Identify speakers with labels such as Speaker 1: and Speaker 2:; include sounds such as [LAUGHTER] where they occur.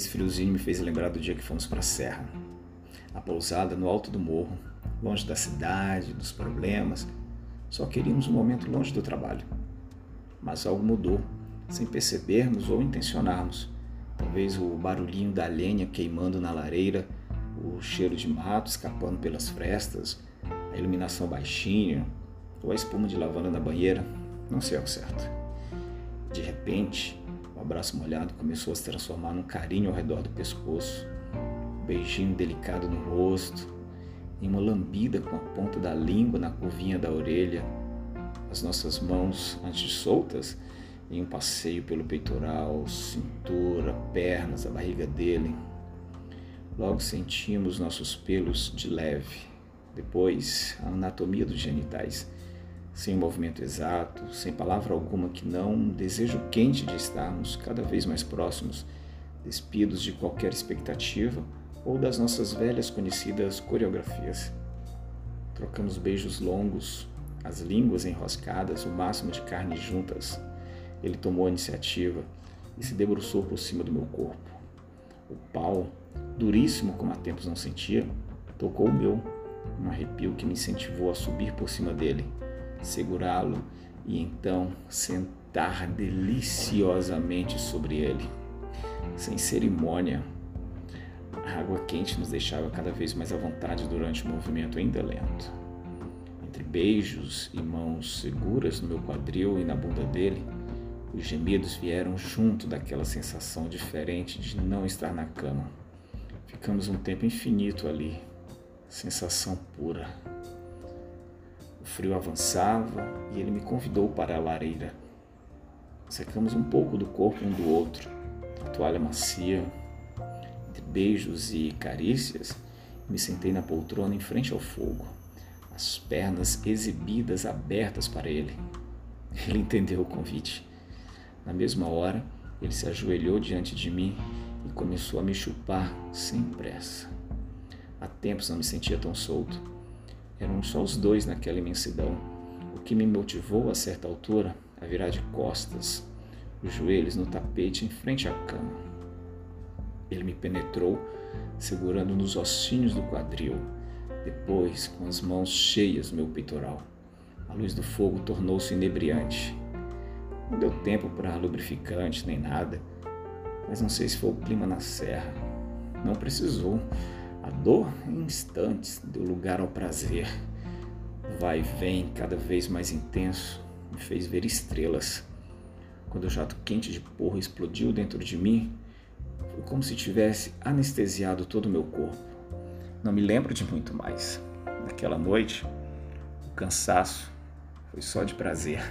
Speaker 1: Esse friozinho me fez lembrar do dia que fomos para a serra. A pousada no alto do morro, longe da cidade, dos problemas. Só queríamos um momento longe do trabalho. Mas algo mudou, sem percebermos ou intencionarmos. Talvez o barulhinho da lenha queimando na lareira, o cheiro de mato escapando pelas frestas, a iluminação baixinha, ou a espuma de lavanda na banheira, não sei ao certo. De repente, o abraço molhado começou a se transformar num carinho ao redor do pescoço, um beijinho delicado no rosto, em uma lambida com a ponta da língua na curvinha da orelha, as nossas mãos antes soltas em um passeio pelo peitoral, cintura, pernas, a barriga dele. Logo sentimos nossos pelos de leve, depois a anatomia dos genitais, sem movimento exato, sem palavra alguma que não um desejo quente de estarmos cada vez mais próximos, despidos de qualquer expectativa ou das nossas velhas conhecidas coreografias. Trocamos beijos longos, as línguas enroscadas, o máximo de carne juntas ele tomou a iniciativa e se debruçou por cima do meu corpo. O pau, duríssimo como há tempos não sentia, tocou o meu, um arrepio que me incentivou a subir por cima dele, segurá-lo e então sentar deliciosamente sobre ele. Sem cerimônia, a água quente nos deixava cada vez mais à vontade durante o movimento ainda lento. Entre beijos e mãos seguras no meu quadril e na bunda dele, os gemidos vieram junto daquela sensação diferente de não estar na cama. Ficamos um tempo infinito ali, sensação pura. Frio avançava e ele me convidou para a lareira. Secamos um pouco do corpo um do outro, a toalha macia. Entre beijos e carícias, me sentei na poltrona em frente ao fogo, as pernas exibidas abertas para ele. [LAUGHS] Ele entendeu o convite na mesma hora, ele se ajoelhou diante de mim e começou a me chupar sem pressa. Há tempos não me sentia tão solto. Eram só os dois naquela imensidão, o que me motivou a certa altura a virar de costas, os joelhos no tapete em frente à cama. Ele me penetrou, segurando nos ossinhos do quadril, depois com as mãos cheias do meu peitoral. A luz do fogo tornou-se inebriante não deu tempo para lubrificante nem nada, mas não sei se foi o clima na serra. Não precisou. A dor, em instantes, deu lugar ao prazer. Vai e vem, cada vez mais intenso, me fez ver estrelas. Quando o jato quente de porro explodiu dentro de mim, foi como se tivesse anestesiado todo o meu corpo. Não me lembro de muito mais. Naquela noite, o cansaço foi só de prazer.